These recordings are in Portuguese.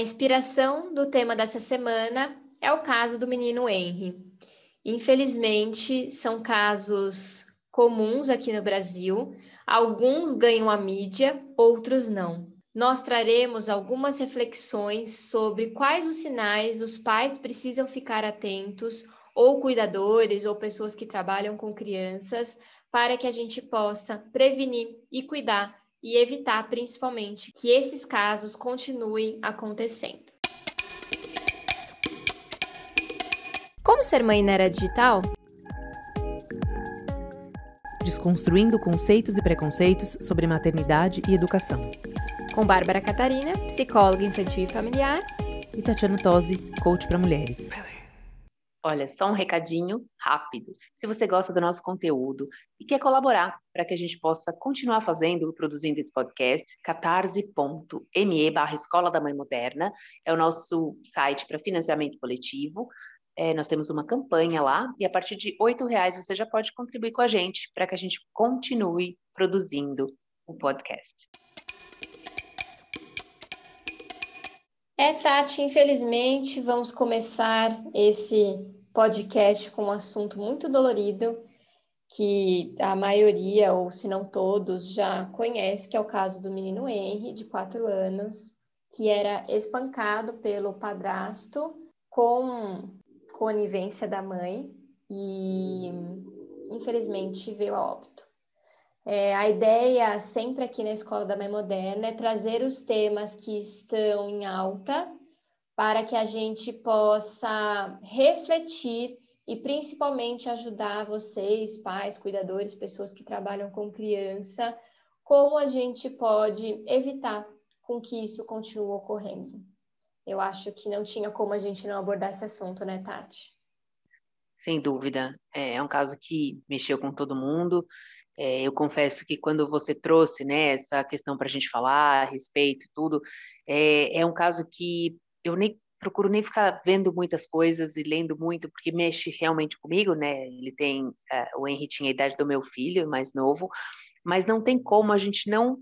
A inspiração do tema dessa semana é o caso do menino Henry. Infelizmente, são casos comuns aqui no Brasil. Alguns ganham a mídia, outros não. Nós traremos algumas reflexões sobre quais os sinais os pais precisam ficar atentos, ou cuidadores, ou pessoas que trabalham com crianças, para que a gente possa prevenir e cuidar e evitar, principalmente, que esses casos continuem acontecendo. Como ser mãe na era digital? Desconstruindo conceitos e preconceitos sobre maternidade e educação. Com Bárbara Catarina, psicóloga infantil e familiar. E Tatiana Tosi, coach para mulheres. Olha, só um recadinho rápido. Se você gosta do nosso conteúdo e quer colaborar para que a gente possa continuar fazendo, produzindo esse podcast, catarse.me barra Escola da Mãe Moderna é o nosso site para financiamento coletivo. É, nós temos uma campanha lá e a partir de R$ reais você já pode contribuir com a gente para que a gente continue produzindo o podcast. É, Tati, infelizmente vamos começar esse podcast com um assunto muito dolorido que a maioria, ou se não todos, já conhece, que é o caso do menino Henry, de quatro anos, que era espancado pelo padrasto com conivência da mãe e infelizmente veio a óbito. É, a ideia sempre aqui na Escola da Mãe Moderna é trazer os temas que estão em alta para que a gente possa refletir e principalmente ajudar vocês, pais, cuidadores, pessoas que trabalham com criança, como a gente pode evitar com que isso continue ocorrendo. Eu acho que não tinha como a gente não abordar esse assunto, né, Tati? Sem dúvida. É, é um caso que mexeu com todo mundo. É, eu confesso que quando você trouxe né, essa questão para a gente falar a respeito e tudo, é, é um caso que eu nem procuro nem ficar vendo muitas coisas e lendo muito, porque mexe realmente comigo, né? Ele tem, uh, o Henry tinha a idade do meu filho, mais novo, mas não tem como a gente não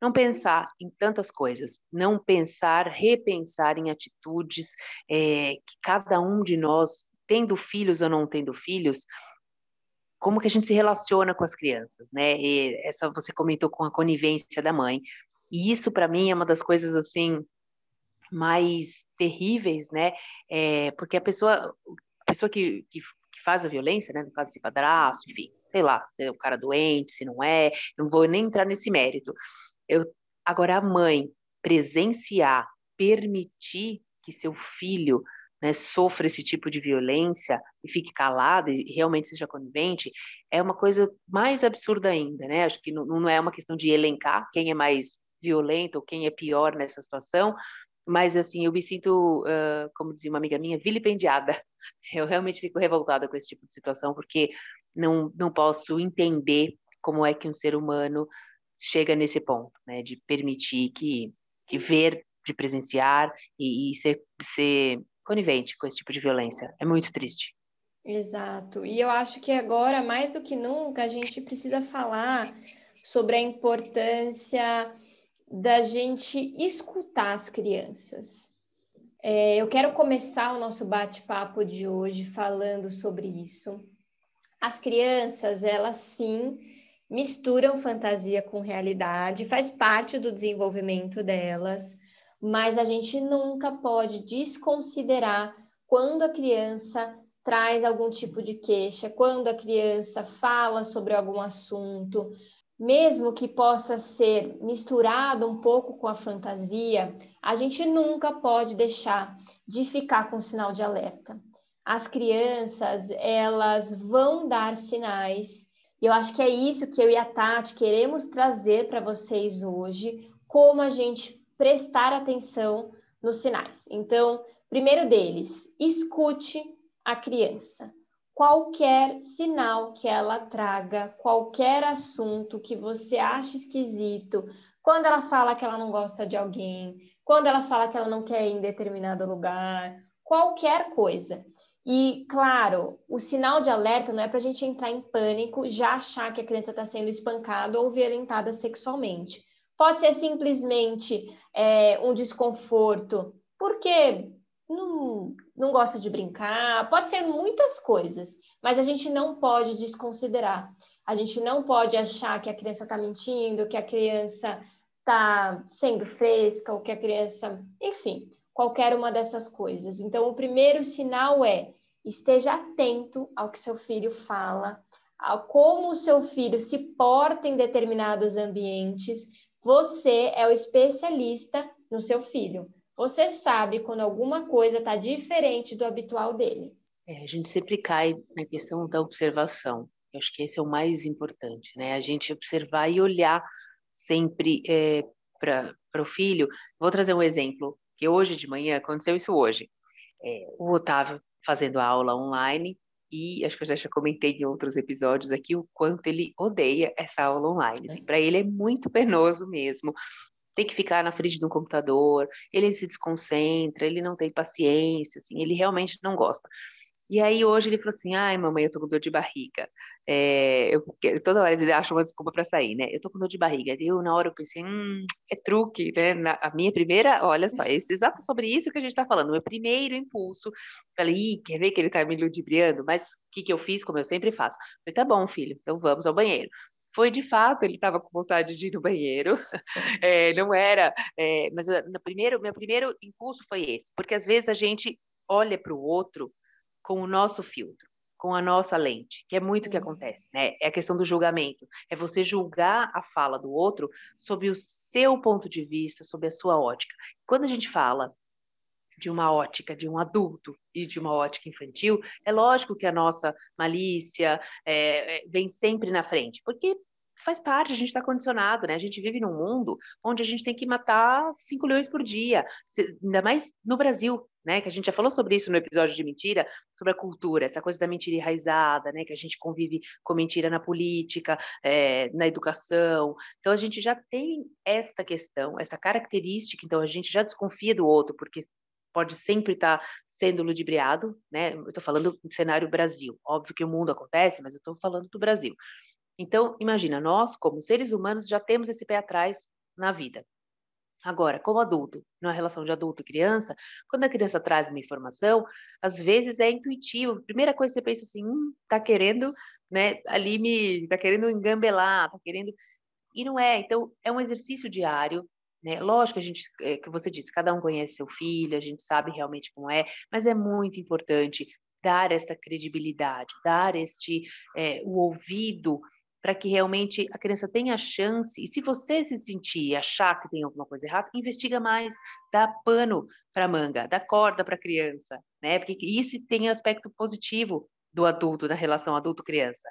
não pensar em tantas coisas, não pensar, repensar em atitudes é, que cada um de nós, tendo filhos ou não tendo filhos, como que a gente se relaciona com as crianças, né? E essa você comentou com a conivência da mãe. E isso para mim é uma das coisas assim mais terríveis, né? É, porque a pessoa, a pessoa que, que, que, faz a violência, né? No caso de padrasto, enfim, sei lá, se é o cara doente, se não é, não vou nem entrar nesse mérito. Eu, agora a mãe presenciar, permitir que seu filho né, sofra esse tipo de violência e fique calado e realmente seja conivente, é uma coisa mais absurda ainda, né? Acho que não, não é uma questão de elencar quem é mais violento ou quem é pior nessa situação, mas assim, eu me sinto, uh, como dizia uma amiga minha, vilipendiada. Eu realmente fico revoltada com esse tipo de situação, porque não, não posso entender como é que um ser humano chega nesse ponto, né, de permitir que, que ver, de presenciar e, e ser, ser conivente com esse tipo de violência. É muito triste. Exato. E eu acho que agora, mais do que nunca, a gente precisa falar sobre a importância da gente escutar as crianças. É, eu quero começar o nosso bate-papo de hoje falando sobre isso. As crianças, elas sim misturam fantasia com realidade, faz parte do desenvolvimento delas mas a gente nunca pode desconsiderar quando a criança traz algum tipo de queixa, quando a criança fala sobre algum assunto, mesmo que possa ser misturado um pouco com a fantasia, a gente nunca pode deixar de ficar com sinal de alerta. As crianças, elas vão dar sinais, e eu acho que é isso que eu e a Tati queremos trazer para vocês hoje, como a gente prestar atenção nos sinais. Então, primeiro deles, escute a criança. Qualquer sinal que ela traga, qualquer assunto que você acha esquisito, quando ela fala que ela não gosta de alguém, quando ela fala que ela não quer ir em determinado lugar, qualquer coisa. E, claro, o sinal de alerta não é para a gente entrar em pânico, já achar que a criança está sendo espancada ou violentada sexualmente. Pode ser simplesmente é, um desconforto porque não, não gosta de brincar, pode ser muitas coisas, mas a gente não pode desconsiderar. A gente não pode achar que a criança está mentindo, que a criança está sendo fresca, ou que a criança. Enfim, qualquer uma dessas coisas. Então, o primeiro sinal é esteja atento ao que seu filho fala, a como o seu filho se porta em determinados ambientes. Você é o especialista no seu filho. Você sabe quando alguma coisa está diferente do habitual dele. É, a gente sempre cai na questão da observação. Eu acho que esse é o mais importante, né? A gente observar e olhar sempre é, para o filho. Vou trazer um exemplo que hoje de manhã aconteceu isso hoje. É, o Otávio fazendo a aula online e acho que eu já comentei em outros episódios aqui o quanto ele odeia essa aula online. Assim, Para ele é muito penoso mesmo. Tem que ficar na frente de um computador, ele se desconcentra, ele não tem paciência, assim, ele realmente não gosta. E aí hoje ele falou assim, ai mamãe, eu tô com dor de barriga. É, eu, toda hora ele acha uma desculpa para sair, né? Eu tô com dor de barriga. Eu na hora eu pensei, hum, é truque, né? Na, a minha primeira, olha só, é exato sobre isso que a gente tá falando. Meu primeiro impulso, falei, Ih, quer ver que ele tá me ludibriando? Mas o que que eu fiz, como eu sempre faço? Falei, tá bom, filho, então vamos ao banheiro foi de fato, ele estava com vontade de ir no banheiro, é, não era, é, mas no primeiro, meu primeiro impulso foi esse, porque às vezes a gente olha para o outro com o nosso filtro, com a nossa lente, que é muito o que uhum. acontece, né? É a questão do julgamento. É você julgar a fala do outro sob o seu ponto de vista, sob a sua ótica. Quando a gente fala de uma ótica de um adulto e de uma ótica infantil, é lógico que a nossa malícia é, é vem sempre na frente, porque faz parte, a gente está condicionado, né? A gente vive num mundo onde a gente tem que matar 5 leões por dia, ainda mais no Brasil, né? Que a gente já falou sobre isso no episódio de mentira, sobre a cultura, essa coisa da mentira enraizada, né? Que a gente convive com mentira na política, é, na educação. Então a gente já tem esta questão, essa característica, então a gente já desconfia do outro, porque pode sempre estar tá sendo ludibriado, né? Eu estou falando do cenário Brasil. Óbvio que o mundo acontece, mas eu estou falando do Brasil. Então, imagina, nós, como seres humanos, já temos esse pé atrás na vida. Agora, como adulto, numa relação de adulto e criança, quando a criança traz uma informação, às vezes é intuitivo. Primeira coisa que você pensa assim, hum, tá querendo, né, ali me, tá querendo engambelar, tá querendo... E não é. Então, é um exercício diário, né? Lógico a gente, é, que você disse, cada um conhece seu filho, a gente sabe realmente como é, mas é muito importante dar esta credibilidade, dar este, é, o ouvido para que realmente a criança tenha a chance. E se você se sentir achar que tem alguma coisa errada, investiga mais, dá pano para manga, dá corda para a criança, né? Porque isso tem aspecto positivo do adulto, da relação adulto-criança.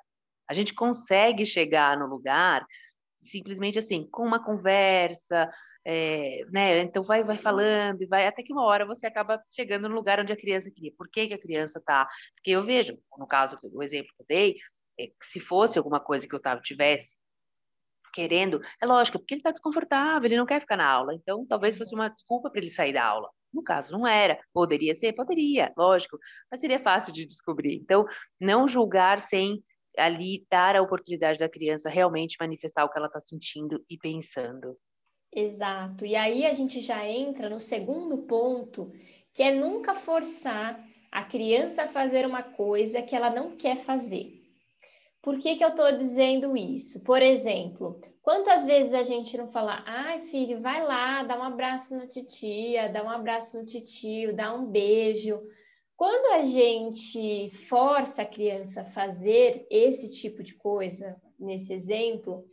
A gente consegue chegar no lugar simplesmente assim, com uma conversa, é, né? Então vai, vai falando e vai até que uma hora você acaba chegando no lugar onde a criança queria. Por que, que a criança está? Porque eu vejo, no caso, o exemplo que eu dei, se fosse alguma coisa que o Otávio tivesse querendo, é lógico, porque ele está desconfortável, ele não quer ficar na aula, então talvez fosse uma desculpa para ele sair da aula. No caso, não era. Poderia ser? Poderia, lógico, mas seria fácil de descobrir. Então, não julgar sem ali dar a oportunidade da criança realmente manifestar o que ela está sentindo e pensando. Exato. E aí a gente já entra no segundo ponto, que é nunca forçar a criança a fazer uma coisa que ela não quer fazer. Por que, que eu estou dizendo isso? Por exemplo, quantas vezes a gente não fala, ai filho, vai lá, dá um abraço no titia, dá um abraço no titio, dá um beijo. Quando a gente força a criança a fazer esse tipo de coisa, nesse exemplo,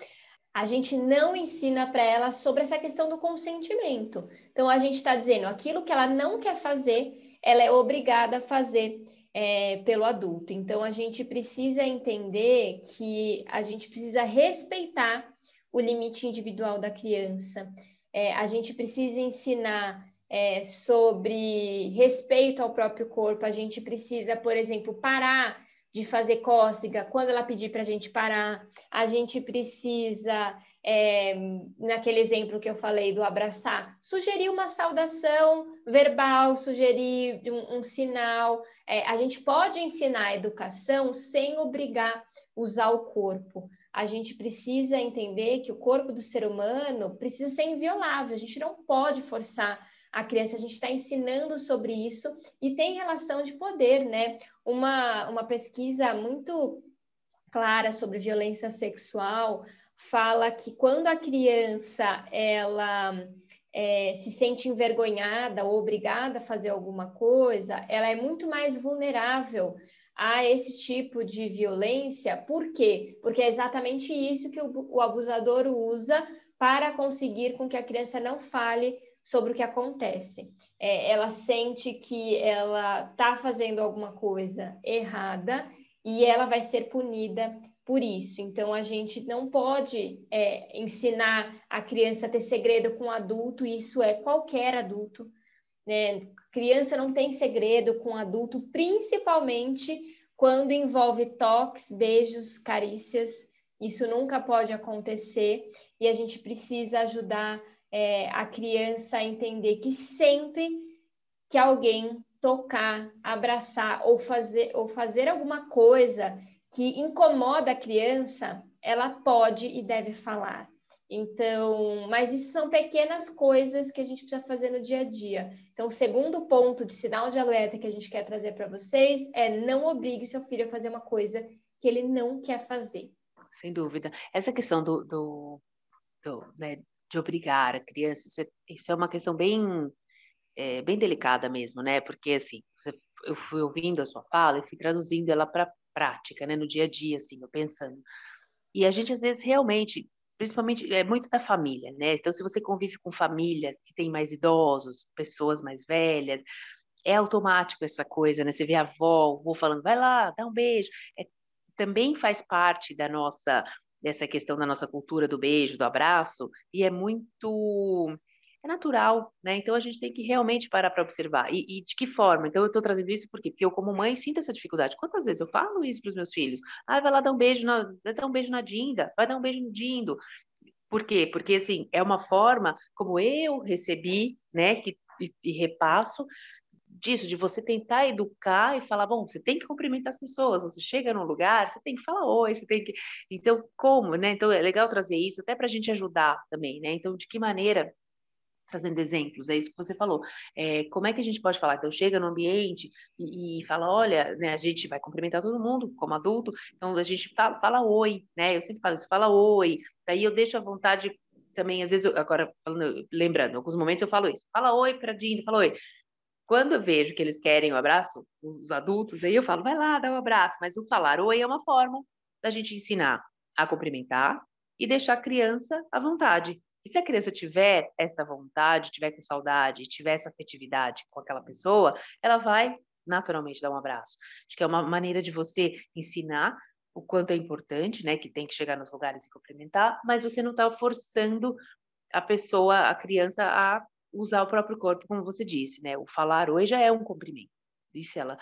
a gente não ensina para ela sobre essa questão do consentimento. Então, a gente está dizendo aquilo que ela não quer fazer, ela é obrigada a fazer é, pelo adulto. Então, a gente precisa entender que a gente precisa respeitar o limite individual da criança. É, a gente precisa ensinar é, sobre respeito ao próprio corpo. A gente precisa, por exemplo, parar de fazer cócega quando ela pedir para a gente parar. A gente precisa é, naquele exemplo que eu falei do abraçar, sugerir uma saudação verbal, sugerir um, um sinal. É, a gente pode ensinar a educação sem obrigar a usar o corpo. A gente precisa entender que o corpo do ser humano precisa ser inviolável, a gente não pode forçar a criança, a gente está ensinando sobre isso e tem relação de poder, né? Uma, uma pesquisa muito clara sobre violência sexual fala que quando a criança ela é, se sente envergonhada ou obrigada a fazer alguma coisa, ela é muito mais vulnerável a esse tipo de violência. Por quê? Porque é exatamente isso que o, o abusador usa para conseguir com que a criança não fale sobre o que acontece. É, ela sente que ela está fazendo alguma coisa errada e ela vai ser punida por isso. Então, a gente não pode é, ensinar a criança a ter segredo com adulto, isso é qualquer adulto. Né? Criança não tem segredo com adulto, principalmente quando envolve toques, beijos, carícias. Isso nunca pode acontecer e a gente precisa ajudar é, a criança a entender que sempre que alguém tocar, abraçar ou fazer, ou fazer alguma coisa que incomoda a criança, ela pode e deve falar. Então, mas isso são pequenas coisas que a gente precisa fazer no dia a dia. Então, o segundo ponto de sinal de alerta que a gente quer trazer para vocês é não obrigue seu filho a fazer uma coisa que ele não quer fazer. Sem dúvida. Essa questão do, do, do né, de obrigar a criança, isso é, isso é uma questão bem, é, bem delicada mesmo, né? Porque, assim, você, eu fui ouvindo a sua fala e fui traduzindo ela para prática, né? No dia a dia, assim, eu pensando. E a gente, às vezes, realmente, principalmente, é muito da família, né? Então, se você convive com famílias que têm mais idosos, pessoas mais velhas, é automático essa coisa, né? Você vê a avó, o avô falando, vai lá, dá um beijo. É, também faz parte da nossa dessa questão da nossa cultura do beijo, do abraço, e é muito é natural, né? Então a gente tem que realmente parar para observar. E, e, de que forma? Então eu estou trazendo isso por quê? porque eu, como mãe, sinto essa dificuldade. Quantas vezes eu falo isso para os meus filhos? Ah, vai lá dar um beijo, na, dar um beijo na Dinda, vai dar um beijo no Dindo. Por quê? Porque assim é uma forma como eu recebi, né? Que e, e repasso disso, de você tentar educar e falar, bom, você tem que cumprimentar as pessoas, você chega num lugar, você tem que falar oi, você tem que. Então, como, né? Então, é legal trazer isso até para a gente ajudar também, né? Então, de que maneira trazendo exemplos, é isso que você falou. É, como é que a gente pode falar? Então, chega no ambiente e, e, fala, olha, né, a gente vai cumprimentar todo mundo como adulto, então a gente fala, fala oi, né? Eu sempre falo isso, fala oi. Daí eu deixo à vontade também, às vezes, eu, agora, falando, lembrando, em alguns momentos eu falo isso, fala oi para Dinda, fala oi. Quando eu vejo que eles querem o um abraço, os adultos, aí eu falo, vai lá, dá o um abraço. Mas o falar oi é uma forma da gente ensinar a cumprimentar e deixar a criança à vontade. E se a criança tiver esta vontade, tiver com saudade, tiver essa afetividade com aquela pessoa, ela vai naturalmente dar um abraço. Acho que é uma maneira de você ensinar o quanto é importante, né, que tem que chegar nos lugares e cumprimentar, mas você não está forçando a pessoa, a criança, a usar o próprio corpo, como você disse, né? O falar oi já é um cumprimento. E se ela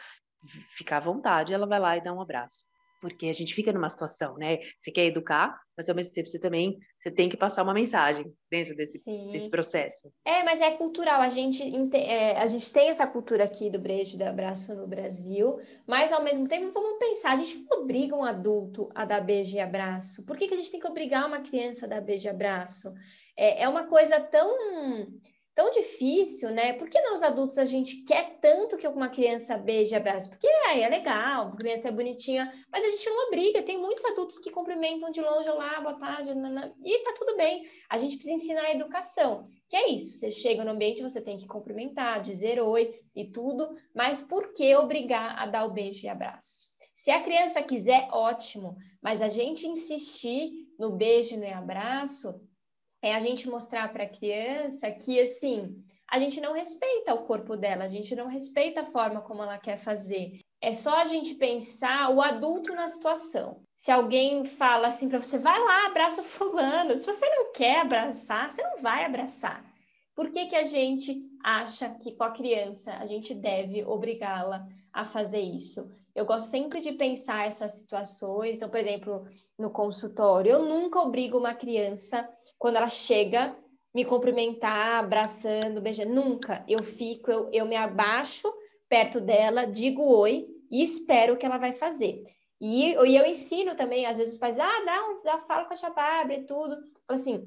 ficar à vontade, ela vai lá e dá um abraço. Porque a gente fica numa situação, né? Você quer educar, mas ao mesmo tempo você também você tem que passar uma mensagem dentro desse, desse processo. É, mas é cultural. A gente, é, a gente tem essa cultura aqui do beijo do abraço no Brasil, mas ao mesmo tempo, vamos pensar, a gente não obriga um adulto a dar beijo e abraço. Por que, que a gente tem que obrigar uma criança a dar beijo e abraço? É, é uma coisa tão tão difícil, né? Por que nós adultos a gente quer tanto que uma criança beije e abrace? Porque é, é legal, a criança é bonitinha, mas a gente não obriga. Tem muitos adultos que cumprimentam de longe, olá, boa tarde, nanana, e tá tudo bem. A gente precisa ensinar a educação, que é isso. Você chega no ambiente, você tem que cumprimentar, dizer oi e tudo, mas por que obrigar a dar o beijo e abraço? Se a criança quiser, ótimo, mas a gente insistir no beijo e no abraço, é a gente mostrar para a criança que, assim, a gente não respeita o corpo dela, a gente não respeita a forma como ela quer fazer. É só a gente pensar o adulto na situação. Se alguém fala assim para você, vai lá, abraça o fulano. Se você não quer abraçar, você não vai abraçar. Por que, que a gente acha que com a criança a gente deve obrigá-la a fazer isso? Eu gosto sempre de pensar essas situações. Então, por exemplo, no consultório, eu nunca obrigo uma criança quando ela chega, me cumprimentar, abraçando, beijando. Nunca. Eu fico, eu, eu me abaixo perto dela, digo oi e espero que ela vai fazer. E, e eu ensino também, às vezes os pais, ah, dá um, dá, fala com a Chapabre e tudo. Assim,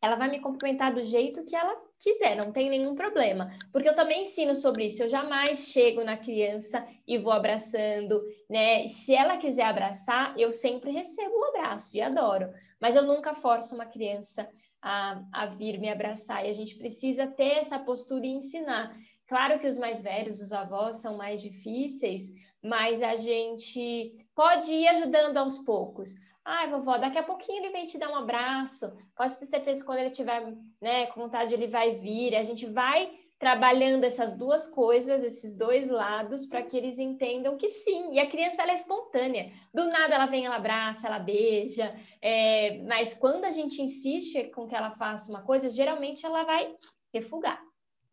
ela vai me cumprimentar do jeito que ela quiser, não tem nenhum problema. Porque eu também ensino sobre isso. Eu jamais chego na criança e vou abraçando, né? Se ela quiser abraçar, eu sempre recebo um abraço e adoro. Mas eu nunca forço uma criança a, a vir me abraçar. E a gente precisa ter essa postura e ensinar. Claro que os mais velhos, os avós, são mais difíceis, mas a gente pode ir ajudando aos poucos. Ai, vovó, daqui a pouquinho ele vem te dar um abraço. Pode ter certeza que quando ele tiver né, com vontade, ele vai vir. A gente vai trabalhando essas duas coisas, esses dois lados, para que eles entendam que sim. E a criança ela é espontânea. Do nada ela vem, ela abraça, ela beija. É, mas quando a gente insiste com que ela faça uma coisa, geralmente ela vai refugar.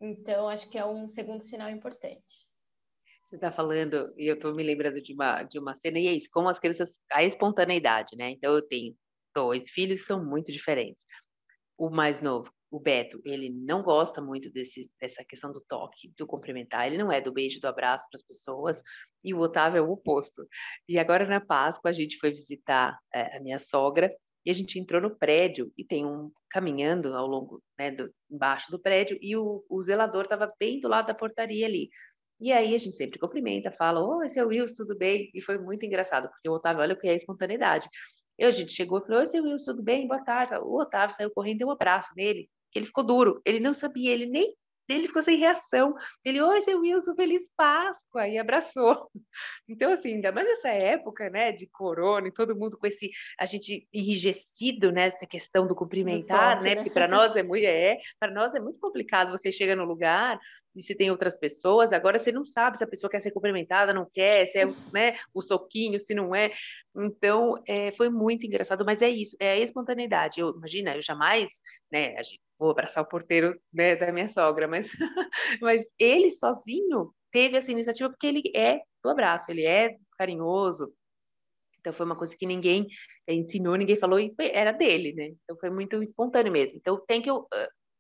Então, acho que é um segundo sinal importante. Você está falando, e eu estou me lembrando de uma, de uma cena, e é isso, como as crianças, a espontaneidade, né? Então, eu tenho dois filhos são muito diferentes. O mais novo, o Beto, ele não gosta muito desse, dessa questão do toque, do cumprimentar, ele não é do beijo, do abraço para as pessoas, e o Otávio é o oposto. E agora, na Páscoa, a gente foi visitar é, a minha sogra, e a gente entrou no prédio, e tem um caminhando ao longo, né, do, embaixo do prédio, e o, o zelador estava bem do lado da portaria ali. E aí a gente sempre cumprimenta, fala, oi, seu Wilson, tudo bem? E foi muito engraçado, porque o Otávio, olha o que é a espontaneidade. Eu, a gente chegou e falou, oi, seu Wilson, tudo bem? Boa tarde. O Otávio saiu correndo, deu um abraço nele, ele ficou duro, ele não sabia, ele nem ele ficou sem reação. Ele, oi, seu Wilson, feliz Páscoa, e abraçou. Então, assim, ainda mais nessa época, né, de corona, e todo mundo com esse, a gente enrijecido, né, essa questão do cumprimentar, toque, né, né, porque para nós é muito, é, para nós é muito complicado, você chega no lugar, e se tem outras pessoas, agora você não sabe se a pessoa quer ser cumprimentada, não quer, se é né, o soquinho, se não é. Então, é, foi muito engraçado, mas é isso, é a espontaneidade. Eu, imagina, eu jamais, né, a gente, vou abraçar o porteiro né, da minha sogra, mas, mas ele sozinho teve essa iniciativa porque ele é do abraço, ele é carinhoso. Então, foi uma coisa que ninguém ensinou, ninguém falou, e foi, era dele, né? Então, foi muito espontâneo mesmo. Então, tem que uh,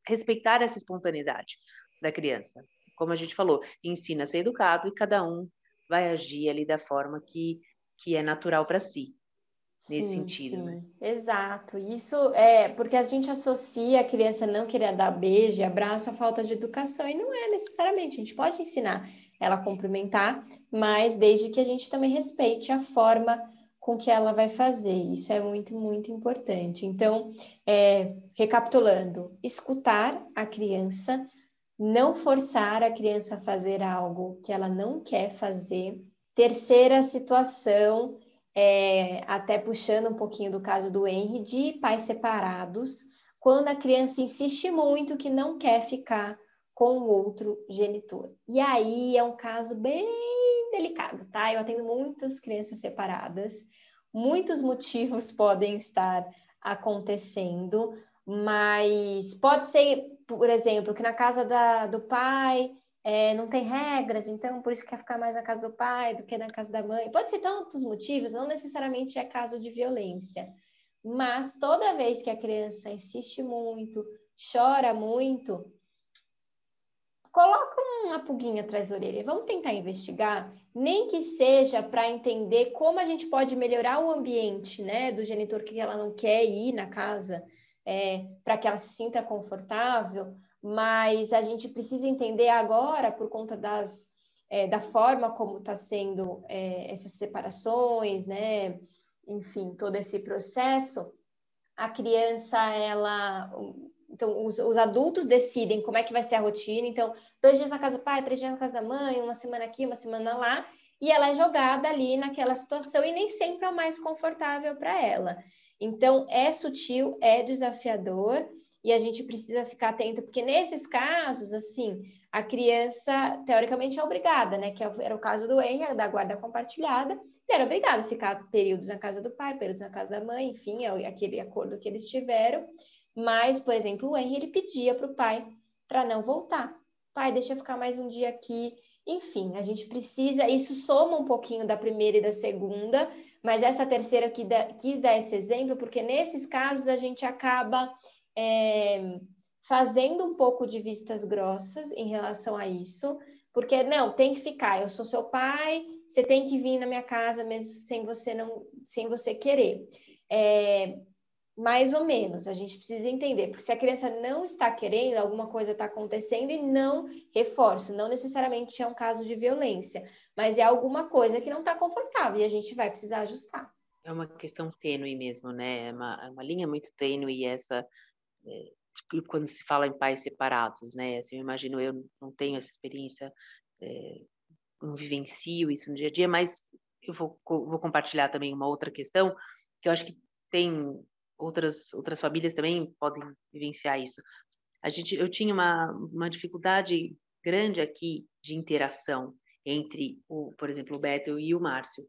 respeitar essa espontaneidade da criança. Como a gente falou, ensina a ser educado e cada um vai agir ali da forma que, que é natural para si. Nesse sim, sentido, sim. né? Exato. Isso é porque a gente associa a criança não querer dar beijo e abraço à falta de educação, e não é necessariamente. A gente pode ensinar ela a cumprimentar, mas desde que a gente também respeite a forma com que ela vai fazer. Isso é muito, muito importante. Então, é, recapitulando, escutar a criança, não forçar a criança a fazer algo que ela não quer fazer. Terceira situação, é, até puxando um pouquinho do caso do Henry, de pais separados, quando a criança insiste muito que não quer ficar com o outro genitor. E aí é um caso bem delicado, tá? Eu atendo muitas crianças separadas, muitos motivos podem estar acontecendo, mas pode ser por exemplo, que na casa da, do pai é, não tem regras, então por isso quer ficar mais na casa do pai do que na casa da mãe. Pode ser tantos motivos, não necessariamente é caso de violência. Mas toda vez que a criança insiste muito, chora muito, coloca uma pulguinha atrás da orelha. Vamos tentar investigar, nem que seja para entender como a gente pode melhorar o ambiente, né, do genitor que ela não quer ir na casa é, para que ela se sinta confortável, mas a gente precisa entender agora, por conta das, é, da forma como está sendo é, essas separações, né? enfim, todo esse processo, a criança, ela. Então, os, os adultos decidem como é que vai ser a rotina. Então, dois dias na casa do pai, três dias na casa da mãe, uma semana aqui, uma semana lá, e ela é jogada ali naquela situação e nem sempre é o mais confortável para ela. Então, é sutil, é desafiador e a gente precisa ficar atento, porque nesses casos, assim, a criança, teoricamente, é obrigada, né? Que é era o caso do Henry, da guarda compartilhada, era obrigado a ficar períodos na casa do pai, períodos na casa da mãe, enfim, é aquele acordo que eles tiveram. Mas, por exemplo, o Henry, ele pedia para o pai para não voltar. Pai, deixa eu ficar mais um dia aqui. Enfim, a gente precisa, isso soma um pouquinho da primeira e da segunda, mas essa terceira que quis dar esse exemplo, porque nesses casos a gente acaba é, fazendo um pouco de vistas grossas em relação a isso, porque não, tem que ficar, eu sou seu pai, você tem que vir na minha casa mesmo sem você não, sem você querer. É, mais ou menos, a gente precisa entender, porque se a criança não está querendo, alguma coisa está acontecendo e não reforço, não necessariamente é um caso de violência, mas é alguma coisa que não está confortável e a gente vai precisar ajustar. É uma questão tênue mesmo, né? É uma, é uma linha muito tênue essa é, quando se fala em pais separados, né? Assim, eu imagino, eu não tenho essa experiência, é, não vivencio isso no dia a dia, mas eu vou, vou compartilhar também uma outra questão que eu acho que tem outras outras famílias também podem vivenciar isso. A gente, eu tinha uma, uma dificuldade grande aqui de interação entre o, por exemplo, o Beto e o Márcio.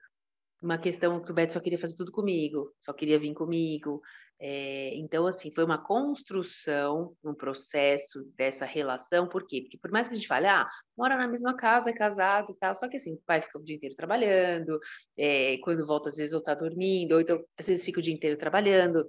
Uma questão que o Beto só queria fazer tudo comigo, só queria vir comigo, é, então, assim, foi uma construção, um processo dessa relação, por quê? Porque por mais que a gente fale, ah, mora na mesma casa, é casado e tal, só que assim, o pai fica o dia inteiro trabalhando, é, quando volta, às vezes, ou tá dormindo, ou então, às vezes, fica o dia inteiro trabalhando,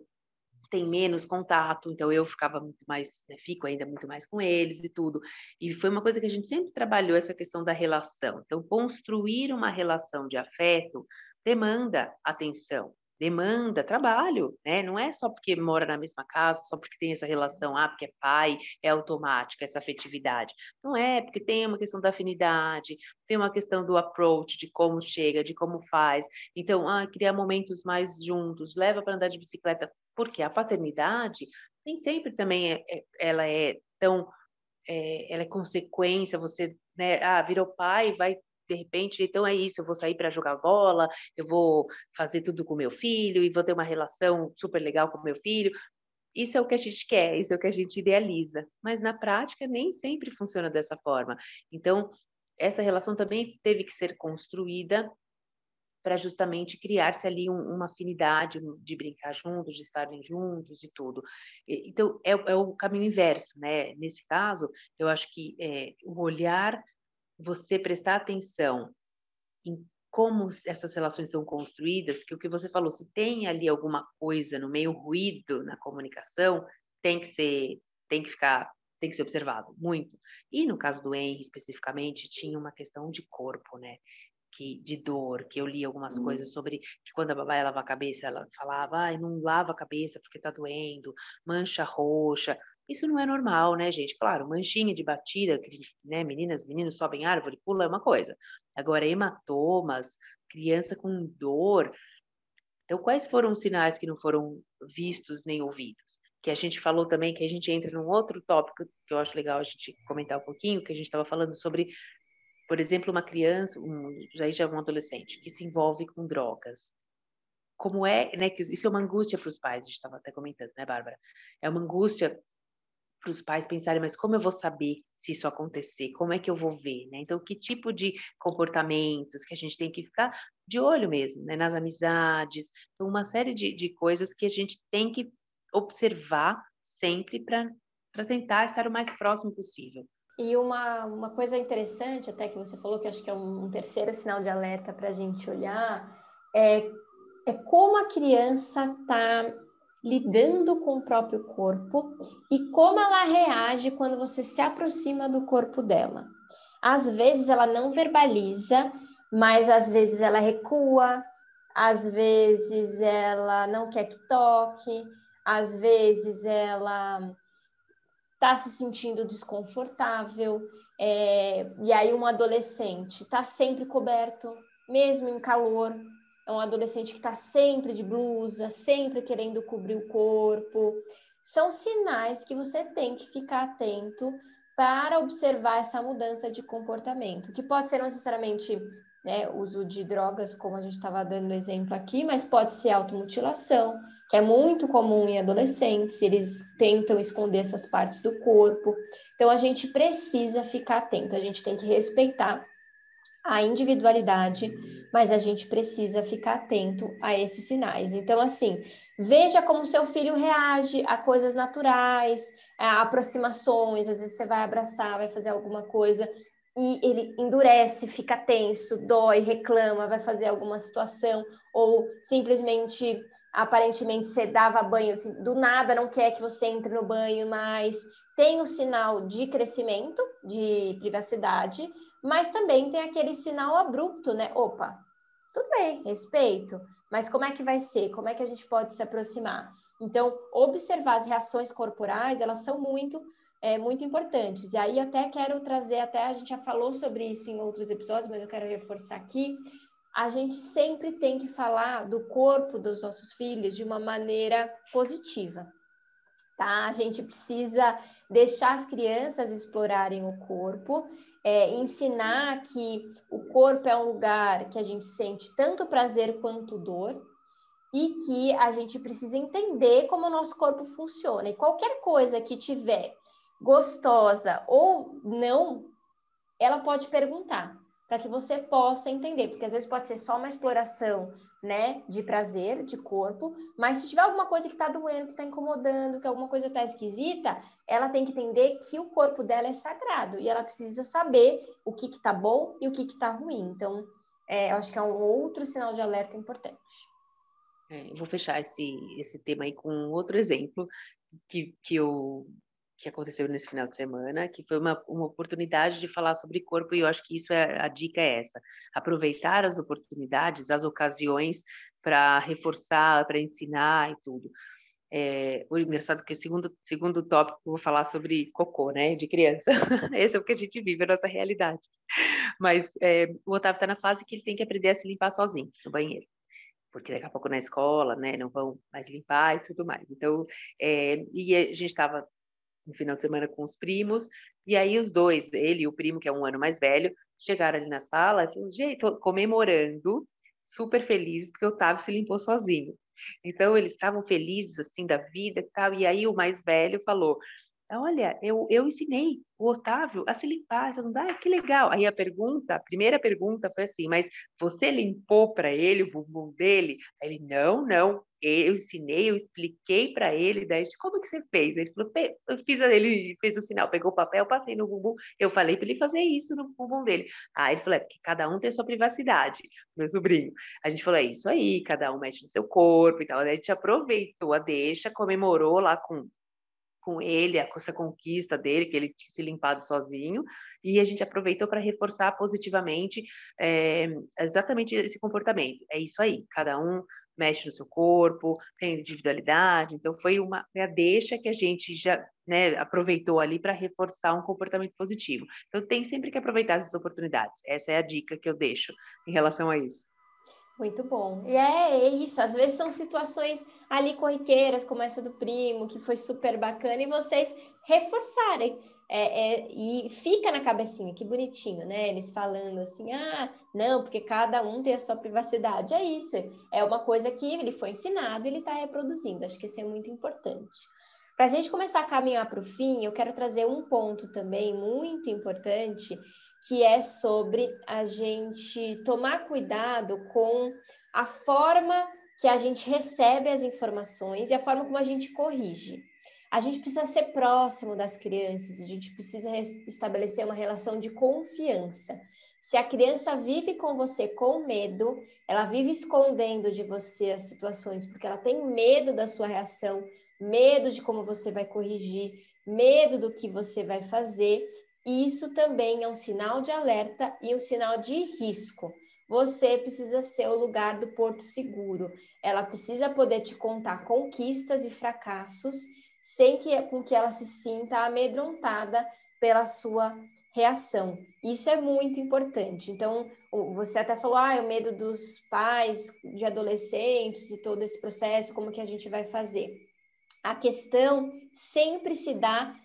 tem menos contato, então eu ficava muito mais, né, fico ainda muito mais com eles e tudo. E foi uma coisa que a gente sempre trabalhou, essa questão da relação. Então, construir uma relação de afeto demanda atenção, demanda trabalho, né? Não é só porque mora na mesma casa, só porque tem essa relação, ah, porque é pai, é automática essa afetividade. Não é, porque tem uma questão da afinidade, tem uma questão do approach, de como chega, de como faz. Então, ah, criar momentos mais juntos, leva para andar de bicicleta, porque a paternidade nem sempre também é, é ela é tão é, ela é consequência, você, né, ah, virou pai, vai de repente, então é isso, eu vou sair para jogar bola, eu vou fazer tudo com meu filho e vou ter uma relação super legal com meu filho. Isso é o que a gente quer, isso é o que a gente idealiza, mas na prática nem sempre funciona dessa forma. Então, essa relação também teve que ser construída para justamente criar-se ali um, uma afinidade de brincar juntos, de estarem juntos e tudo. Então, é, é, o caminho inverso, né? Nesse caso, eu acho que é, o olhar você prestar atenção em como essas relações são construídas, porque o que você falou, se tem ali alguma coisa no meio ruído na comunicação, tem que ser, tem que ficar, tem que ser observado muito. E no caso do Henry especificamente, tinha uma questão de corpo, né? Que, de dor, que eu li algumas uhum. coisas sobre que quando a babá lava a cabeça, ela falava, ai, não lava a cabeça porque tá doendo, mancha roxa. Isso não é normal, né, gente? Claro, manchinha de batida, né, meninas, meninos sobem árvore, pula é uma coisa. Agora, hematomas, criança com dor. Então, quais foram os sinais que não foram vistos nem ouvidos? Que a gente falou também que a gente entra num outro tópico que eu acho legal a gente comentar um pouquinho, que a gente estava falando sobre, por exemplo, uma criança, um, já já um adolescente, que se envolve com drogas como é, né, que isso é uma angústia para os pais, a gente estava até comentando, né, Bárbara? É uma angústia para os pais pensarem, mas como eu vou saber se isso acontecer? Como é que eu vou ver? Né? Então, que tipo de comportamentos que a gente tem que ficar de olho mesmo, né? nas amizades, então, uma série de, de coisas que a gente tem que observar sempre para tentar estar o mais próximo possível. E uma, uma coisa interessante, até que você falou, que acho que é um, terceiro sinal de alerta para a gente olhar, é, é como a criança está lidando com o próprio corpo e como ela reage quando você se aproxima do corpo dela. Às vezes ela não verbaliza, mas às vezes ela recua, às vezes ela não quer que toque, às vezes ela está se sentindo desconfortável. É, e aí, um adolescente está sempre coberto, mesmo em calor, é um adolescente que está sempre de blusa, sempre querendo cobrir o corpo. São sinais que você tem que ficar atento para observar essa mudança de comportamento, que pode ser não necessariamente né, uso de drogas, como a gente estava dando exemplo aqui, mas pode ser automutilação, que é muito comum em adolescentes, eles tentam esconder essas partes do corpo. Então a gente precisa ficar atento, a gente tem que respeitar a individualidade, mas a gente precisa ficar atento a esses sinais. Então, assim, veja como seu filho reage a coisas naturais, a aproximações, às vezes você vai abraçar, vai fazer alguma coisa e ele endurece, fica tenso, dói, reclama, vai fazer alguma situação, ou simplesmente, aparentemente, você dava banho, assim, do nada não quer que você entre no banho mais. Tem o sinal de crescimento, de privacidade, mas também tem aquele sinal abrupto, né? Opa, tudo bem, respeito, mas como é que vai ser? Como é que a gente pode se aproximar? Então, observar as reações corporais, elas são muito é, muito importantes. E aí até quero trazer, até a gente já falou sobre isso em outros episódios, mas eu quero reforçar aqui. A gente sempre tem que falar do corpo dos nossos filhos de uma maneira positiva, tá? A gente precisa deixar as crianças explorarem o corpo, é, ensinar que o corpo é um lugar que a gente sente tanto prazer quanto dor, e que a gente precisa entender como o nosso corpo funciona. E qualquer coisa que tiver gostosa ou não, ela pode perguntar para que você possa entender, porque às vezes pode ser só uma exploração, né, de prazer, de corpo, mas se tiver alguma coisa que está doendo, que está incomodando, que alguma coisa está esquisita, ela tem que entender que o corpo dela é sagrado e ela precisa saber o que está bom e o que está ruim. Então, é, eu acho que é um outro sinal de alerta importante. É, eu vou fechar esse, esse tema aí com outro exemplo que, que eu que aconteceu nesse final de semana, que foi uma, uma oportunidade de falar sobre corpo, e eu acho que isso é a dica é essa: aproveitar as oportunidades, as ocasiões para reforçar, para ensinar e tudo. É, o engraçado é que o segundo, segundo tópico vou falar sobre cocô, né, de criança. Esse é o que a gente vive, a nossa realidade. Mas é, o Otávio está na fase que ele tem que aprender a se limpar sozinho no banheiro porque daqui a pouco na escola, né, não vão mais limpar e tudo mais. Então, é, e a gente estava no final de semana com os primos, e aí os dois, ele e o primo, que é um ano mais velho, chegaram ali na sala e jeito, comemorando, super felizes, porque o Otávio se limpou sozinho. Então, eles estavam felizes, assim, da vida e tal, e aí o mais velho falou, olha, eu, eu ensinei o Otávio a se limpar, todo mundo, ah, que legal. Aí a pergunta, a primeira pergunta foi assim, mas você limpou para ele o bumbum dele? Aí ele, não, não, eu ensinei, eu expliquei para ele, daí, como que você fez? Ele falou, eu fiz, ele fez o sinal, pegou o papel, passei no bumbum, eu falei para ele fazer isso no bumbum dele. Aí ele falou, é porque cada um tem sua privacidade, meu sobrinho. A gente falou, é isso aí, cada um mexe no seu corpo e tal. Daí a gente aproveitou a deixa, comemorou lá com com ele, essa conquista dele, que ele tinha se limpado sozinho, e a gente aproveitou para reforçar positivamente é, exatamente esse comportamento. É isso aí, cada um mexe no seu corpo, tem individualidade, então foi uma foi a deixa que a gente já né, aproveitou ali para reforçar um comportamento positivo. Então tem sempre que aproveitar essas oportunidades. Essa é a dica que eu deixo em relação a isso. Muito bom. E é, é, isso, às vezes são situações ali corriqueiras, como essa do primo, que foi super bacana, e vocês reforçarem. É, é, e fica na cabecinha, que bonitinho, né? Eles falando assim, ah, não, porque cada um tem a sua privacidade. É isso, é uma coisa que ele foi ensinado e ele está reproduzindo. Acho que isso é muito importante. Para a gente começar a caminhar para o fim, eu quero trazer um ponto também muito importante, que é sobre a gente tomar cuidado com a forma que a gente recebe as informações e a forma como a gente corrige. A gente precisa ser próximo das crianças, a gente precisa estabelecer uma relação de confiança. Se a criança vive com você com medo, ela vive escondendo de você as situações porque ela tem medo da sua reação, medo de como você vai corrigir, medo do que você vai fazer, isso também é um sinal de alerta e um sinal de risco. Você precisa ser o lugar do porto seguro. Ela precisa poder te contar conquistas e fracassos sem que com que ela se sinta amedrontada pela sua reação. Isso é muito importante. Então, você até falou, ah, o medo dos pais, de adolescentes e todo esse processo, como que a gente vai fazer? A questão sempre se dá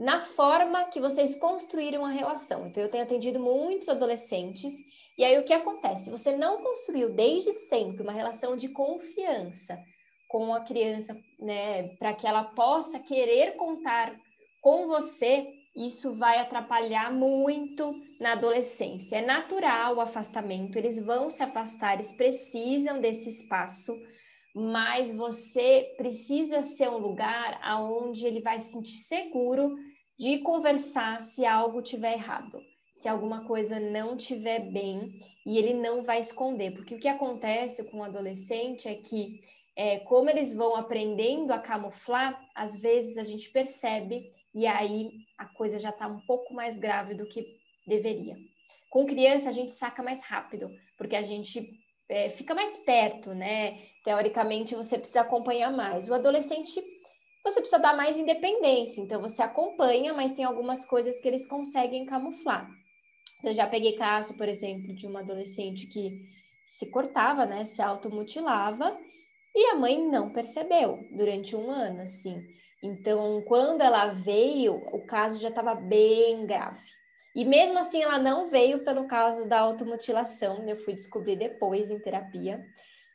na forma que vocês construíram a relação. Então, eu tenho atendido muitos adolescentes, e aí o que acontece? Se você não construiu desde sempre uma relação de confiança com a criança, né, para que ela possa querer contar com você, isso vai atrapalhar muito na adolescência. É natural o afastamento, eles vão se afastar, eles precisam desse espaço, mas você precisa ser um lugar aonde ele vai se sentir seguro de conversar se algo tiver errado, se alguma coisa não tiver bem, e ele não vai esconder, porque o que acontece com o adolescente é que, é, como eles vão aprendendo a camuflar, às vezes a gente percebe e aí a coisa já está um pouco mais grave do que deveria. Com criança a gente saca mais rápido, porque a gente é, fica mais perto, né? Teoricamente, você precisa acompanhar mais. O adolescente, você precisa dar mais independência. Então, você acompanha, mas tem algumas coisas que eles conseguem camuflar. Eu já peguei caso, por exemplo, de uma adolescente que se cortava, né? Se automutilava. E a mãe não percebeu durante um ano, assim. Então, quando ela veio, o caso já estava bem grave. E mesmo assim, ela não veio pelo caso da automutilação, eu fui descobrir depois em terapia.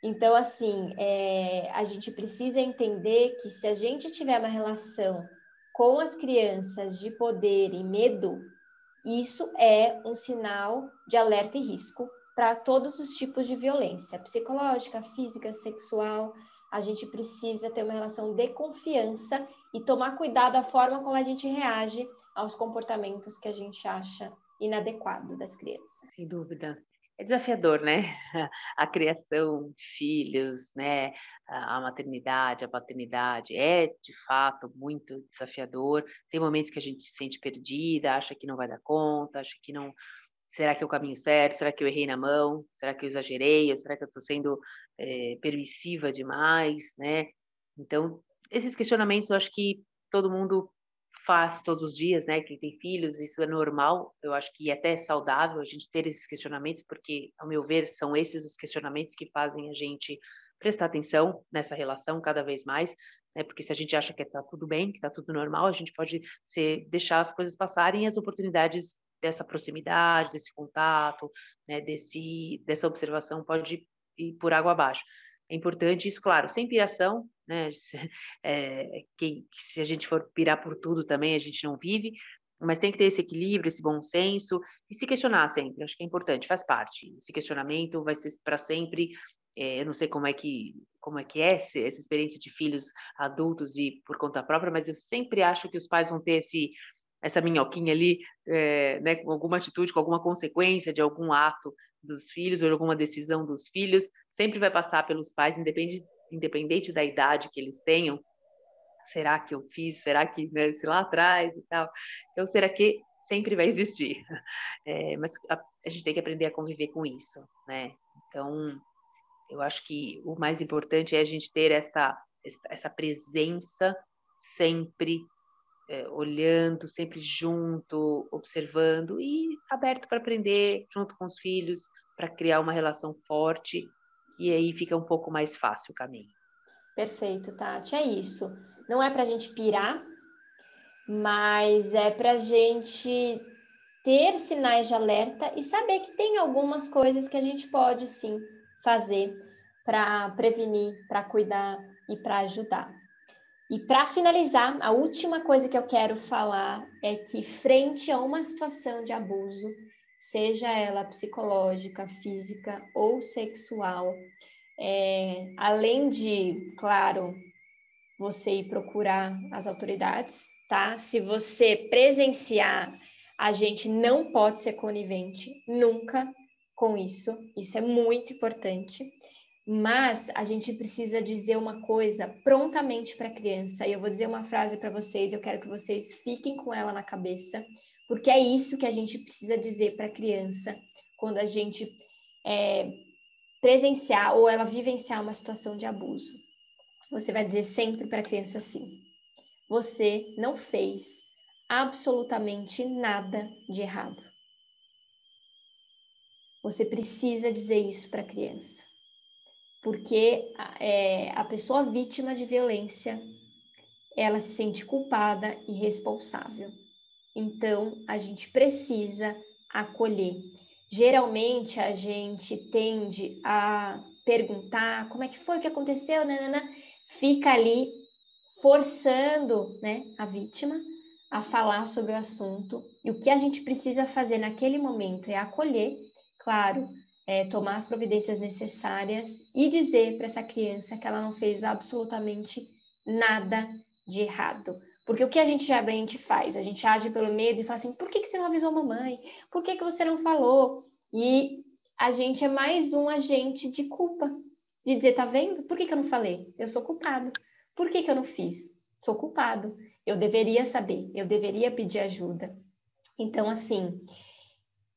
Então, assim, é, a gente precisa entender que se a gente tiver uma relação com as crianças de poder e medo, isso é um sinal de alerta e risco para todos os tipos de violência psicológica, física, sexual. A gente precisa ter uma relação de confiança e tomar cuidado da forma como a gente reage aos comportamentos que a gente acha inadequado das crianças. Sem dúvida. É desafiador, né? A criação de filhos, né? A maternidade, a paternidade é de fato muito desafiador. Tem momentos que a gente se sente perdida, acha que não vai dar conta, acha que não. Será que é o caminho certo? Será que eu errei na mão? Será que eu exagerei? será que eu estou sendo é, permissiva demais, né? Então, esses questionamentos eu acho que todo mundo faz todos os dias, né? Quem tem filhos, isso é normal. Eu acho que é até saudável a gente ter esses questionamentos, porque, ao meu ver, são esses os questionamentos que fazem a gente prestar atenção nessa relação cada vez mais, né? Porque se a gente acha que está tudo bem, que está tudo normal, a gente pode ser, deixar as coisas passarem e as oportunidades dessa proximidade, desse contato, né? Desse, dessa observação pode ir por água abaixo. É importante isso, claro, sem piração, né? É, se a gente for pirar por tudo também, a gente não vive, mas tem que ter esse equilíbrio, esse bom senso e se questionar sempre. Acho que é importante, faz parte. Esse questionamento vai ser para sempre. É, eu não sei como é que como é que é essa experiência de filhos adultos e por conta própria, mas eu sempre acho que os pais vão ter esse essa minhoquinha ali, é, né, com alguma atitude, com alguma consequência de algum ato dos filhos ou de alguma decisão dos filhos, sempre vai passar pelos pais, independente, independente da idade que eles tenham. Será que eu fiz? Será que, né, lá atrás e tal? Então, será que sempre vai existir? É, mas a, a gente tem que aprender a conviver com isso, né? Então, eu acho que o mais importante é a gente ter essa, essa presença sempre é, olhando, sempre junto, observando e aberto para aprender junto com os filhos, para criar uma relação forte, e aí fica um pouco mais fácil o caminho. Perfeito, Tati. É isso. Não é para a gente pirar, mas é para a gente ter sinais de alerta e saber que tem algumas coisas que a gente pode sim fazer para prevenir, para cuidar e para ajudar. E para finalizar, a última coisa que eu quero falar é que, frente a uma situação de abuso, seja ela psicológica, física ou sexual, é, além de, claro, você ir procurar as autoridades, tá? Se você presenciar, a gente não pode ser conivente, nunca com isso, isso é muito importante. Mas a gente precisa dizer uma coisa prontamente para a criança. E eu vou dizer uma frase para vocês, eu quero que vocês fiquem com ela na cabeça, porque é isso que a gente precisa dizer para a criança quando a gente é, presenciar ou ela vivenciar uma situação de abuso. Você vai dizer sempre para a criança assim: você não fez absolutamente nada de errado. Você precisa dizer isso para a criança porque é, a pessoa vítima de violência ela se sente culpada e responsável. Então, a gente precisa acolher. Geralmente, a gente tende a perguntar como é que foi, o que aconteceu, nanana, fica ali forçando né, a vítima a falar sobre o assunto. E o que a gente precisa fazer naquele momento é acolher, claro, é, tomar as providências necessárias e dizer para essa criança que ela não fez absolutamente nada de errado. Porque o que a gente geralmente faz? A gente age pelo medo e fala assim: por que, que você não avisou a mamãe? Por que, que você não falou? E a gente é mais um agente de culpa, de dizer: tá vendo? Por que, que eu não falei? Eu sou culpado. Por que, que eu não fiz? Sou culpado. Eu deveria saber, eu deveria pedir ajuda. Então, assim,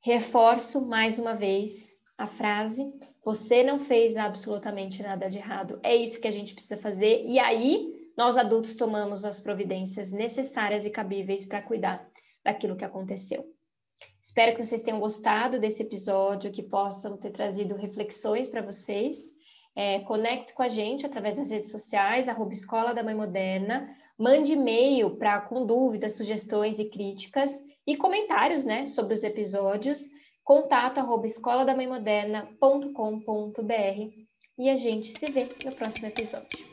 reforço mais uma vez a frase: Você não fez absolutamente nada de errado. É isso que a gente precisa fazer. E aí, nós adultos tomamos as providências necessárias e cabíveis para cuidar daquilo que aconteceu. Espero que vocês tenham gostado desse episódio, que possam ter trazido reflexões para vocês. É, Conecte-se com a gente através das redes sociais, arroba Escola da Mãe Moderna. Mande e-mail para com dúvidas, sugestões e críticas e comentários né, sobre os episódios. Contato arroba escoladamãemoderna.com.br e a gente se vê no próximo episódio.